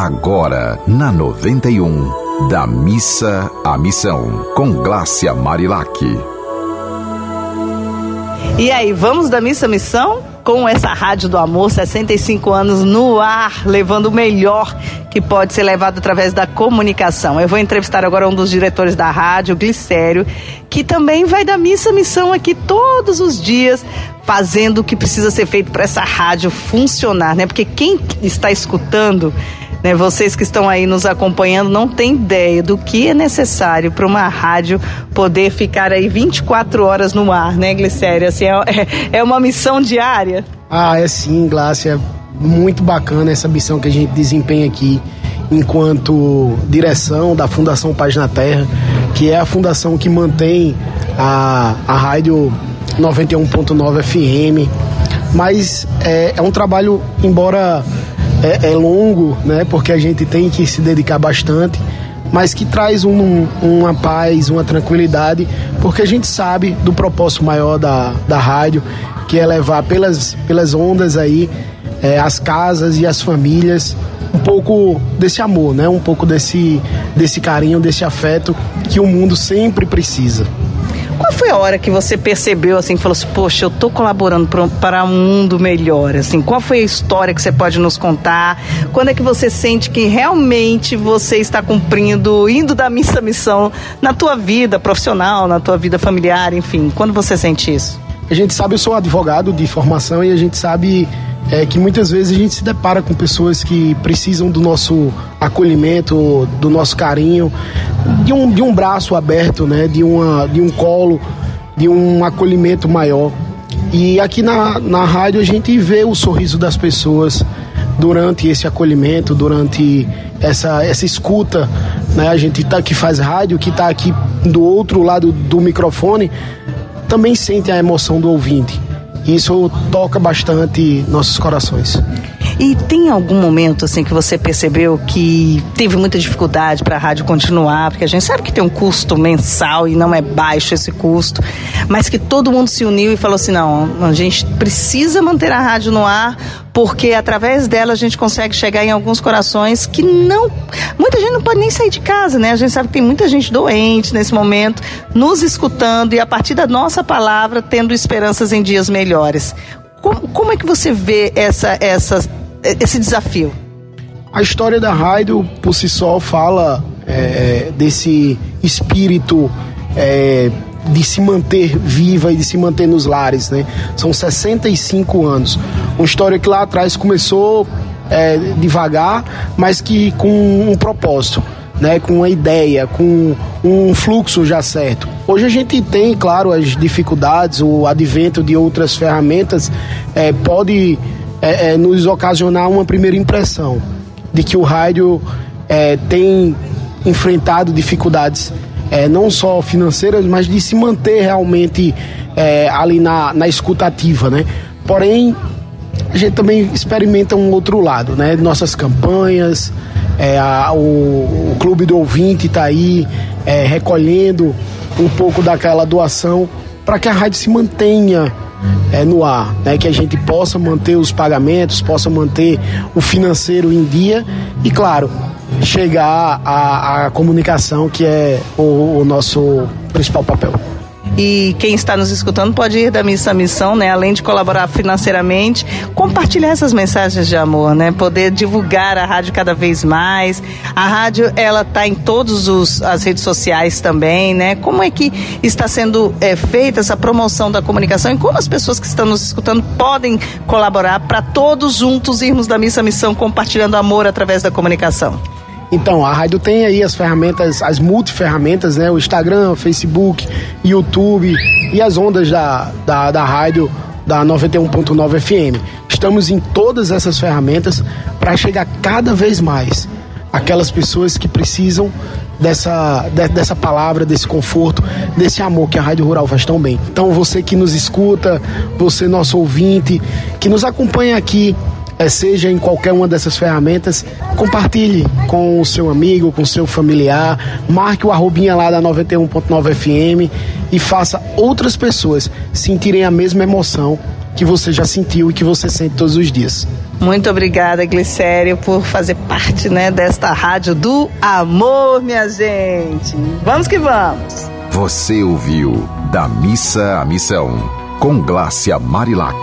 Agora, na 91, da missa à missão, com Glácia Marilac. E aí, vamos da missa à missão? com essa Rádio do Amor, 65 anos no ar, levando o melhor que pode ser levado através da comunicação. Eu vou entrevistar agora um dos diretores da rádio, Glicério, que também vai da missa missão aqui todos os dias, fazendo o que precisa ser feito para essa rádio funcionar, né? Porque quem está escutando né, vocês que estão aí nos acompanhando não têm ideia do que é necessário para uma rádio poder ficar aí 24 horas no ar, né, Glicério? Assim, é, é uma missão diária? Ah, é sim, Glácia. Muito bacana essa missão que a gente desempenha aqui enquanto direção da Fundação Paz na Terra, que é a fundação que mantém a, a rádio 91.9 FM. Mas é, é um trabalho, embora é, é, longo, né? Porque a gente tem que se dedicar bastante, mas que traz um, uma paz, uma tranquilidade, porque a gente sabe do propósito maior da, da rádio, que é levar pelas, pelas ondas aí é, as casas e as famílias um pouco desse amor, né? Um pouco desse, desse carinho, desse afeto que o mundo sempre precisa. Qual foi a hora que você percebeu assim, falou assim, poxa, eu tô colaborando para um mundo melhor, assim? Qual foi a história que você pode nos contar? Quando é que você sente que realmente você está cumprindo, indo da missa missão na tua vida profissional, na tua vida familiar, enfim? Quando você sente isso? A gente sabe, eu sou advogado de formação e a gente sabe é que muitas vezes a gente se depara com pessoas que precisam do nosso acolhimento, do nosso carinho, de um, de um braço aberto, né? de, uma, de um colo, de um acolhimento maior. E aqui na, na rádio a gente vê o sorriso das pessoas durante esse acolhimento, durante essa, essa escuta. Né? A gente tá, que faz rádio, que está aqui do outro lado do microfone, também sente a emoção do ouvinte. Isso toca bastante nossos corações. E tem algum momento assim que você percebeu que teve muita dificuldade para a rádio continuar, porque a gente sabe que tem um custo mensal e não é baixo esse custo, mas que todo mundo se uniu e falou assim: não, a gente precisa manter a rádio no ar, porque através dela a gente consegue chegar em alguns corações que não. Muita gente não pode nem sair de casa, né? A gente sabe que tem muita gente doente nesse momento, nos escutando e a partir da nossa palavra tendo esperanças em dias melhores. Como, como é que você vê essa, essa esse desafio? A história da rádio, por si só, fala é, desse espírito é, de se manter viva e de se manter nos lares, né? São 65 anos. Uma história que lá atrás começou é, devagar, mas que com um propósito. Né, com uma ideia, com um fluxo já certo. Hoje a gente tem, claro, as dificuldades, o advento de outras ferramentas é, pode é, é, nos ocasionar uma primeira impressão de que o rádio é, tem enfrentado dificuldades é, não só financeiras, mas de se manter realmente é, ali na, na escutativa, né? Porém, a gente também experimenta um outro lado, né? Nossas campanhas, é, a, o, o, Clube do Ouvinte está aí é, recolhendo um pouco daquela doação para que a rádio se mantenha é, no ar, né? que a gente possa manter os pagamentos, possa manter o financeiro em dia e, claro, chegar à, comunicação, que é o, o nosso principal papel. E quem está nos escutando pode ir da missa à missão, né? Além de colaborar financeiramente, compartilhar essas mensagens de amor, né? Poder divulgar a rádio cada vez mais. A rádio, ela está em todas as redes sociais também, né? Como é que está sendo é, feita essa promoção da comunicação e como as pessoas que estão nos escutando podem colaborar para todos juntos irmos da missa à missão compartilhando amor através da comunicação? Então, a rádio tem aí as ferramentas, as multiferramentas, né? O Instagram, Facebook, YouTube e as ondas da, da, da rádio da 91.9 FM. Estamos em todas essas ferramentas para chegar cada vez mais aquelas pessoas que precisam dessa, de, dessa palavra, desse conforto, desse amor que a Rádio Rural faz tão bem. Então, você que nos escuta, você, nosso ouvinte, que nos acompanha aqui seja em qualquer uma dessas ferramentas, compartilhe com o seu amigo, com o seu familiar, marque o arrobinha lá da 91.9 FM e faça outras pessoas sentirem a mesma emoção que você já sentiu e que você sente todos os dias. Muito obrigada, Glicério, por fazer parte né, desta rádio do amor, minha gente. Vamos que vamos. Você ouviu Da Missa à Missão, com Glácia Marilac.